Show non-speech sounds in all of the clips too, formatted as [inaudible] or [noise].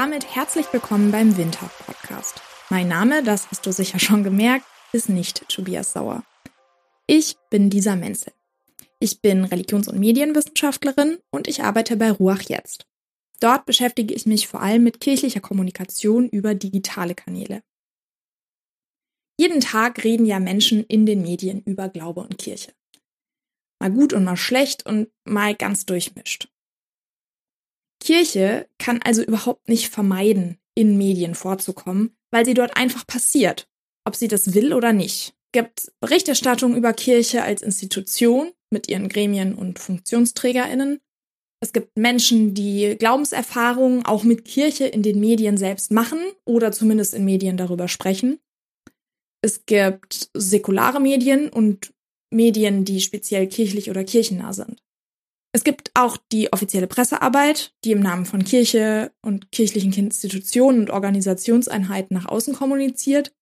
Damit herzlich willkommen beim Winter Podcast. Mein Name, das hast du sicher schon gemerkt, ist nicht Tobias Sauer. Ich bin Lisa Menzel. Ich bin Religions- und Medienwissenschaftlerin und ich arbeite bei Ruach Jetzt. Dort beschäftige ich mich vor allem mit kirchlicher Kommunikation über digitale Kanäle. Jeden Tag reden ja Menschen in den Medien über Glaube und Kirche. Mal gut und mal schlecht und mal ganz durchmischt. Kirche kann also überhaupt nicht vermeiden, in Medien vorzukommen, weil sie dort einfach passiert, ob sie das will oder nicht. Gibt Berichterstattung über Kirche als Institution mit ihren Gremien und Funktionsträgerinnen. Es gibt Menschen, die Glaubenserfahrungen auch mit Kirche in den Medien selbst machen oder zumindest in Medien darüber sprechen. Es gibt säkulare Medien und Medien, die speziell kirchlich oder kirchennah sind. Es gibt auch die offizielle Pressearbeit, die im Namen von Kirche und kirchlichen Institutionen und Organisationseinheiten nach außen kommuniziert.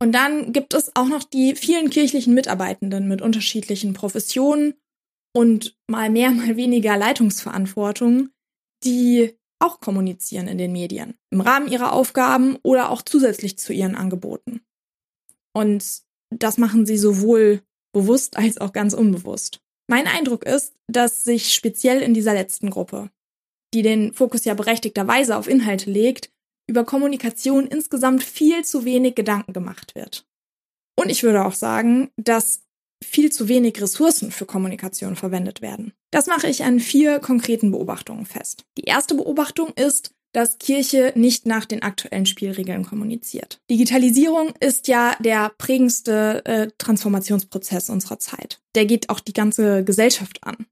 Und dann gibt es auch noch die vielen kirchlichen Mitarbeitenden mit unterschiedlichen Professionen und mal mehr, [laughs] mal weniger Leitungsverantwortung, die auch kommunizieren in den Medien, im Rahmen ihrer Aufgaben oder auch zusätzlich zu ihren Angeboten. Und das machen sie sowohl bewusst als auch ganz unbewusst. Mein Eindruck ist, dass sich speziell in dieser letzten Gruppe, die den Fokus ja berechtigterweise auf Inhalte legt, über Kommunikation insgesamt viel zu wenig Gedanken gemacht wird. Und ich würde auch sagen, dass viel zu wenig Ressourcen für Kommunikation verwendet werden. Das mache ich an vier konkreten Beobachtungen fest. Die erste Beobachtung ist, dass Kirche nicht nach den aktuellen Spielregeln kommuniziert. Digitalisierung ist ja der prägendste äh, Transformationsprozess unserer Zeit. Der geht auch die ganze Gesellschaft an.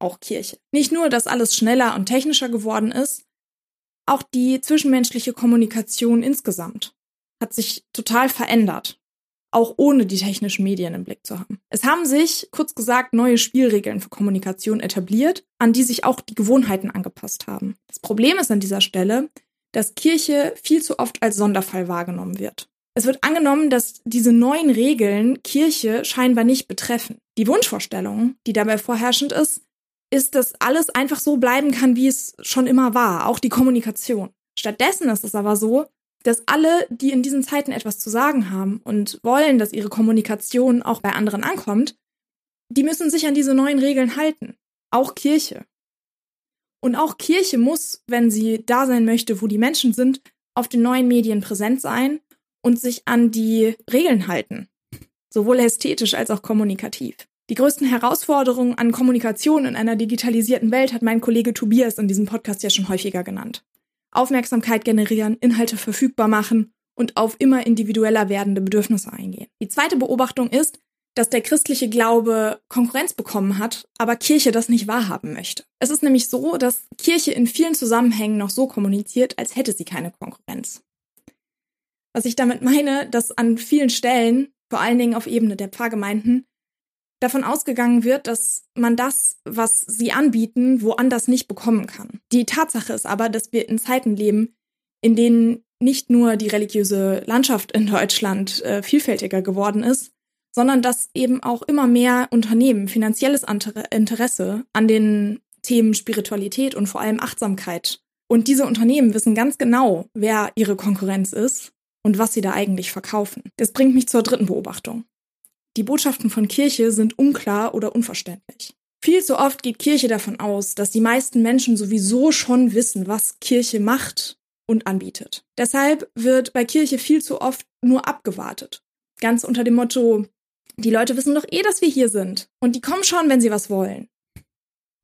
Auch Kirche. Nicht nur, dass alles schneller und technischer geworden ist, auch die zwischenmenschliche Kommunikation insgesamt hat sich total verändert auch ohne die technischen Medien im Blick zu haben. Es haben sich, kurz gesagt, neue Spielregeln für Kommunikation etabliert, an die sich auch die Gewohnheiten angepasst haben. Das Problem ist an dieser Stelle, dass Kirche viel zu oft als Sonderfall wahrgenommen wird. Es wird angenommen, dass diese neuen Regeln Kirche scheinbar nicht betreffen. Die Wunschvorstellung, die dabei vorherrschend ist, ist, dass alles einfach so bleiben kann, wie es schon immer war, auch die Kommunikation. Stattdessen ist es aber so, dass alle, die in diesen Zeiten etwas zu sagen haben und wollen, dass ihre Kommunikation auch bei anderen ankommt, die müssen sich an diese neuen Regeln halten. Auch Kirche. Und auch Kirche muss, wenn sie da sein möchte, wo die Menschen sind, auf den neuen Medien präsent sein und sich an die Regeln halten. Sowohl ästhetisch als auch kommunikativ. Die größten Herausforderungen an Kommunikation in einer digitalisierten Welt hat mein Kollege Tobias in diesem Podcast ja schon häufiger genannt. Aufmerksamkeit generieren, Inhalte verfügbar machen und auf immer individueller werdende Bedürfnisse eingehen. Die zweite Beobachtung ist, dass der christliche Glaube Konkurrenz bekommen hat, aber Kirche das nicht wahrhaben möchte. Es ist nämlich so, dass Kirche in vielen Zusammenhängen noch so kommuniziert, als hätte sie keine Konkurrenz. Was ich damit meine, dass an vielen Stellen, vor allen Dingen auf Ebene der Pfarrgemeinden, davon ausgegangen wird, dass man das, was sie anbieten, woanders nicht bekommen kann. Die Tatsache ist aber, dass wir in Zeiten leben, in denen nicht nur die religiöse Landschaft in Deutschland äh, vielfältiger geworden ist, sondern dass eben auch immer mehr Unternehmen finanzielles Interesse an den Themen Spiritualität und vor allem Achtsamkeit. Und diese Unternehmen wissen ganz genau, wer ihre Konkurrenz ist und was sie da eigentlich verkaufen. Das bringt mich zur dritten Beobachtung. Die Botschaften von Kirche sind unklar oder unverständlich. Viel zu oft geht Kirche davon aus, dass die meisten Menschen sowieso schon wissen, was Kirche macht und anbietet. Deshalb wird bei Kirche viel zu oft nur abgewartet. Ganz unter dem Motto, die Leute wissen doch eh, dass wir hier sind. Und die kommen schon, wenn sie was wollen.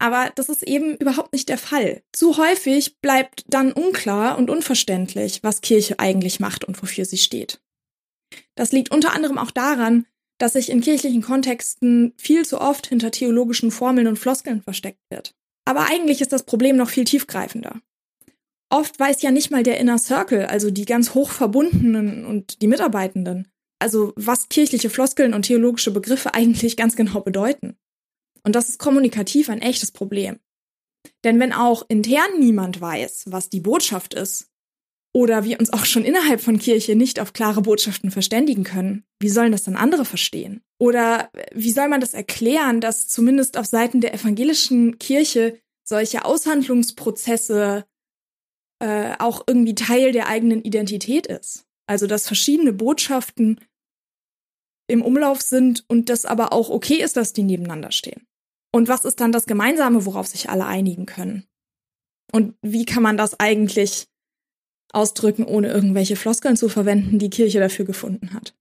Aber das ist eben überhaupt nicht der Fall. Zu häufig bleibt dann unklar und unverständlich, was Kirche eigentlich macht und wofür sie steht. Das liegt unter anderem auch daran, dass sich in kirchlichen Kontexten viel zu oft hinter theologischen Formeln und Floskeln versteckt wird. Aber eigentlich ist das Problem noch viel tiefgreifender. Oft weiß ja nicht mal der Inner Circle, also die ganz hoch verbundenen und die Mitarbeitenden, also was kirchliche Floskeln und theologische Begriffe eigentlich ganz genau bedeuten. Und das ist kommunikativ ein echtes Problem. Denn wenn auch intern niemand weiß, was die Botschaft ist, oder wir uns auch schon innerhalb von Kirche nicht auf klare Botschaften verständigen können, wie sollen das dann andere verstehen? Oder wie soll man das erklären, dass zumindest auf Seiten der evangelischen Kirche solche Aushandlungsprozesse äh, auch irgendwie Teil der eigenen Identität ist. Also dass verschiedene Botschaften im Umlauf sind und das aber auch okay ist, dass die nebeneinander stehen. Und was ist dann das Gemeinsame, worauf sich alle einigen können? Und wie kann man das eigentlich ausdrücken, ohne irgendwelche Floskeln zu verwenden, die Kirche dafür gefunden hat?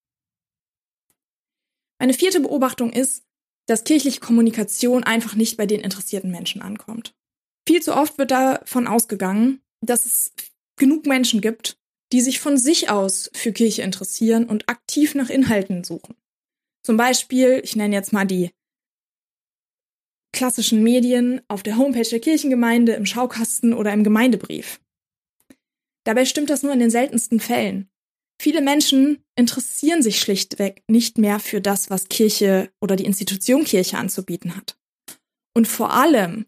Eine vierte Beobachtung ist, dass kirchliche Kommunikation einfach nicht bei den interessierten Menschen ankommt. Viel zu oft wird davon ausgegangen, dass es genug Menschen gibt, die sich von sich aus für Kirche interessieren und aktiv nach Inhalten suchen. Zum Beispiel, ich nenne jetzt mal die klassischen Medien auf der Homepage der Kirchengemeinde, im Schaukasten oder im Gemeindebrief. Dabei stimmt das nur in den seltensten Fällen. Viele Menschen interessieren sich schlichtweg nicht mehr für das, was Kirche oder die Institution Kirche anzubieten hat. Und vor allem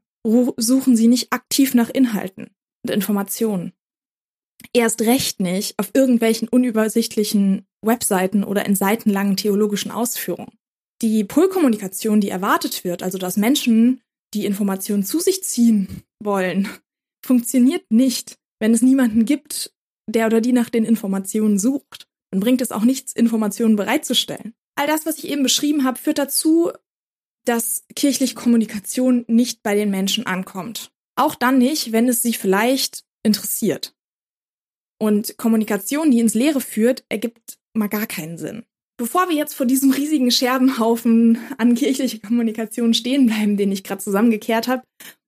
suchen sie nicht aktiv nach Inhalten und Informationen. Erst recht nicht auf irgendwelchen unübersichtlichen Webseiten oder in seitenlangen theologischen Ausführungen. Die Pull-Kommunikation, die erwartet wird, also dass Menschen die Informationen zu sich ziehen wollen, funktioniert nicht, wenn es niemanden gibt, der oder die nach den Informationen sucht. Dann bringt es auch nichts, Informationen bereitzustellen. All das, was ich eben beschrieben habe, führt dazu, dass kirchliche Kommunikation nicht bei den Menschen ankommt. Auch dann nicht, wenn es sie vielleicht interessiert. Und Kommunikation, die ins Leere führt, ergibt mal gar keinen Sinn. Bevor wir jetzt vor diesem riesigen Scherbenhaufen an kirchlicher Kommunikation stehen bleiben, den ich gerade zusammengekehrt habe,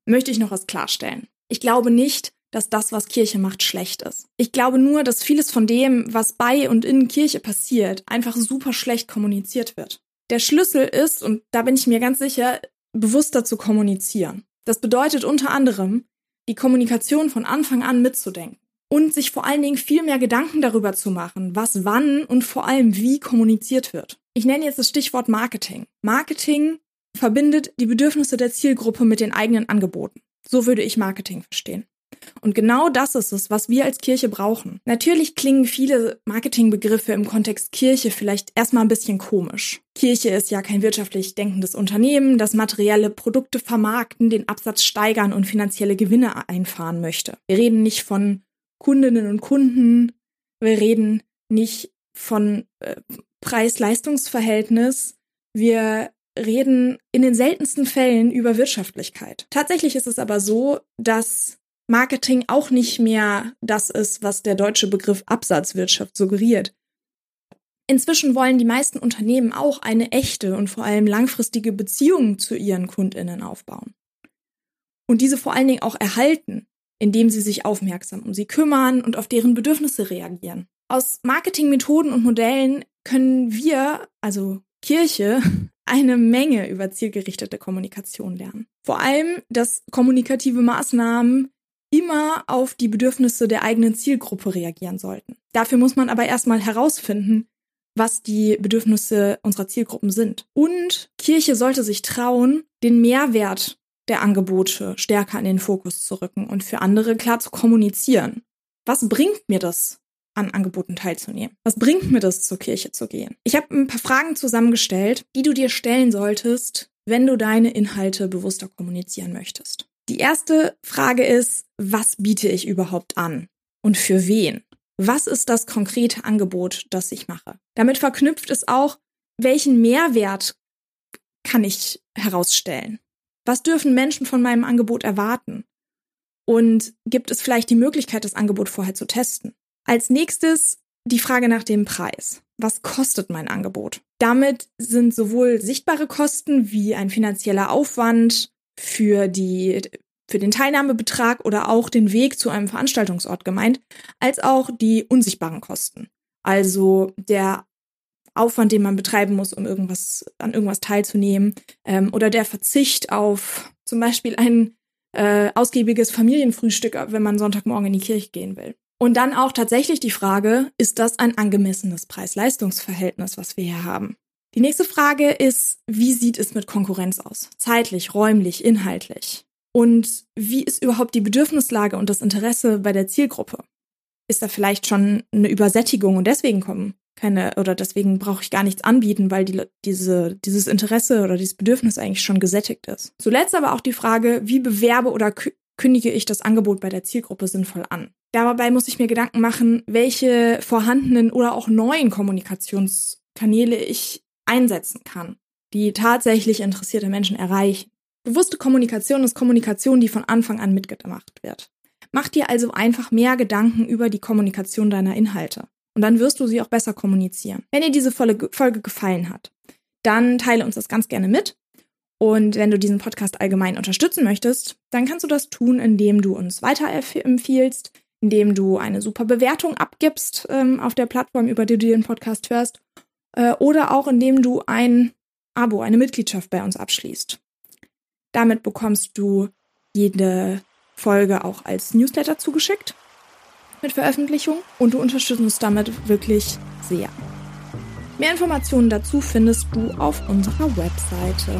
möchte ich noch was klarstellen. Ich glaube nicht, dass das, was Kirche macht, schlecht ist. Ich glaube nur, dass vieles von dem, was bei und in Kirche passiert, einfach super schlecht kommuniziert wird. Der Schlüssel ist, und da bin ich mir ganz sicher, bewusster zu kommunizieren. Das bedeutet unter anderem, die Kommunikation von Anfang an mitzudenken und sich vor allen Dingen viel mehr Gedanken darüber zu machen, was wann und vor allem wie kommuniziert wird. Ich nenne jetzt das Stichwort Marketing. Marketing verbindet die Bedürfnisse der Zielgruppe mit den eigenen Angeboten. So würde ich Marketing verstehen. Und genau das ist es, was wir als Kirche brauchen. Natürlich klingen viele Marketingbegriffe im Kontext Kirche vielleicht erstmal ein bisschen komisch. Kirche ist ja kein wirtschaftlich denkendes Unternehmen, das materielle Produkte vermarkten, den Absatz steigern und finanzielle Gewinne einfahren möchte. Wir reden nicht von Kundinnen und Kunden, wir reden nicht von äh, Preis-Leistungs-Verhältnis, wir reden in den seltensten Fällen über Wirtschaftlichkeit. Tatsächlich ist es aber so, dass Marketing auch nicht mehr das ist, was der deutsche Begriff Absatzwirtschaft suggeriert. Inzwischen wollen die meisten Unternehmen auch eine echte und vor allem langfristige Beziehung zu ihren Kundinnen aufbauen. Und diese vor allen Dingen auch erhalten, indem sie sich aufmerksam um sie kümmern und auf deren Bedürfnisse reagieren. Aus Marketingmethoden und Modellen können wir, also Kirche, [laughs] eine Menge über zielgerichtete Kommunikation lernen. Vor allem, dass kommunikative Maßnahmen immer auf die Bedürfnisse der eigenen Zielgruppe reagieren sollten. Dafür muss man aber erstmal herausfinden, was die Bedürfnisse unserer Zielgruppen sind. Und Kirche sollte sich trauen, den Mehrwert der Angebote stärker in den Fokus zu rücken und für andere klar zu kommunizieren. Was bringt mir das, an Angeboten teilzunehmen? Was bringt mir das, zur Kirche zu gehen? Ich habe ein paar Fragen zusammengestellt, die du dir stellen solltest, wenn du deine Inhalte bewusster kommunizieren möchtest. Die erste Frage ist, was biete ich überhaupt an und für wen? Was ist das konkrete Angebot, das ich mache? Damit verknüpft es auch, welchen Mehrwert kann ich herausstellen? Was dürfen Menschen von meinem Angebot erwarten? Und gibt es vielleicht die Möglichkeit, das Angebot vorher zu testen? Als nächstes die Frage nach dem Preis. Was kostet mein Angebot? Damit sind sowohl sichtbare Kosten wie ein finanzieller Aufwand für die für den Teilnahmebetrag oder auch den Weg zu einem Veranstaltungsort gemeint, als auch die unsichtbaren Kosten. Also der Aufwand, den man betreiben muss, um irgendwas an irgendwas teilzunehmen, ähm, oder der Verzicht auf zum Beispiel ein äh, ausgiebiges Familienfrühstück, wenn man Sonntagmorgen in die Kirche gehen will. Und dann auch tatsächlich die Frage, ist das ein angemessenes Preis-Leistungs-Verhältnis, was wir hier haben? Die nächste Frage ist, wie sieht es mit Konkurrenz aus? Zeitlich, räumlich, inhaltlich? Und wie ist überhaupt die Bedürfnislage und das Interesse bei der Zielgruppe? Ist da vielleicht schon eine Übersättigung und deswegen kommen keine oder deswegen brauche ich gar nichts anbieten, weil die, diese, dieses Interesse oder dieses Bedürfnis eigentlich schon gesättigt ist. Zuletzt aber auch die Frage, wie bewerbe oder kündige ich das Angebot bei der Zielgruppe sinnvoll an? Dabei muss ich mir Gedanken machen, welche vorhandenen oder auch neuen Kommunikationskanäle ich einsetzen kann, die tatsächlich interessierte Menschen erreichen. Bewusste Kommunikation ist Kommunikation, die von Anfang an mitgemacht wird. Mach dir also einfach mehr Gedanken über die Kommunikation deiner Inhalte. Und dann wirst du sie auch besser kommunizieren. Wenn dir diese Folge gefallen hat, dann teile uns das ganz gerne mit. Und wenn du diesen Podcast allgemein unterstützen möchtest, dann kannst du das tun, indem du uns weiterempfiehlst, indem du eine super Bewertung abgibst ähm, auf der Plattform, über die du den Podcast hörst, äh, oder auch indem du ein Abo, eine Mitgliedschaft bei uns abschließt. Damit bekommst du jede Folge auch als Newsletter zugeschickt mit Veröffentlichung und du unterstützt uns damit wirklich sehr. Mehr Informationen dazu findest du auf unserer Webseite.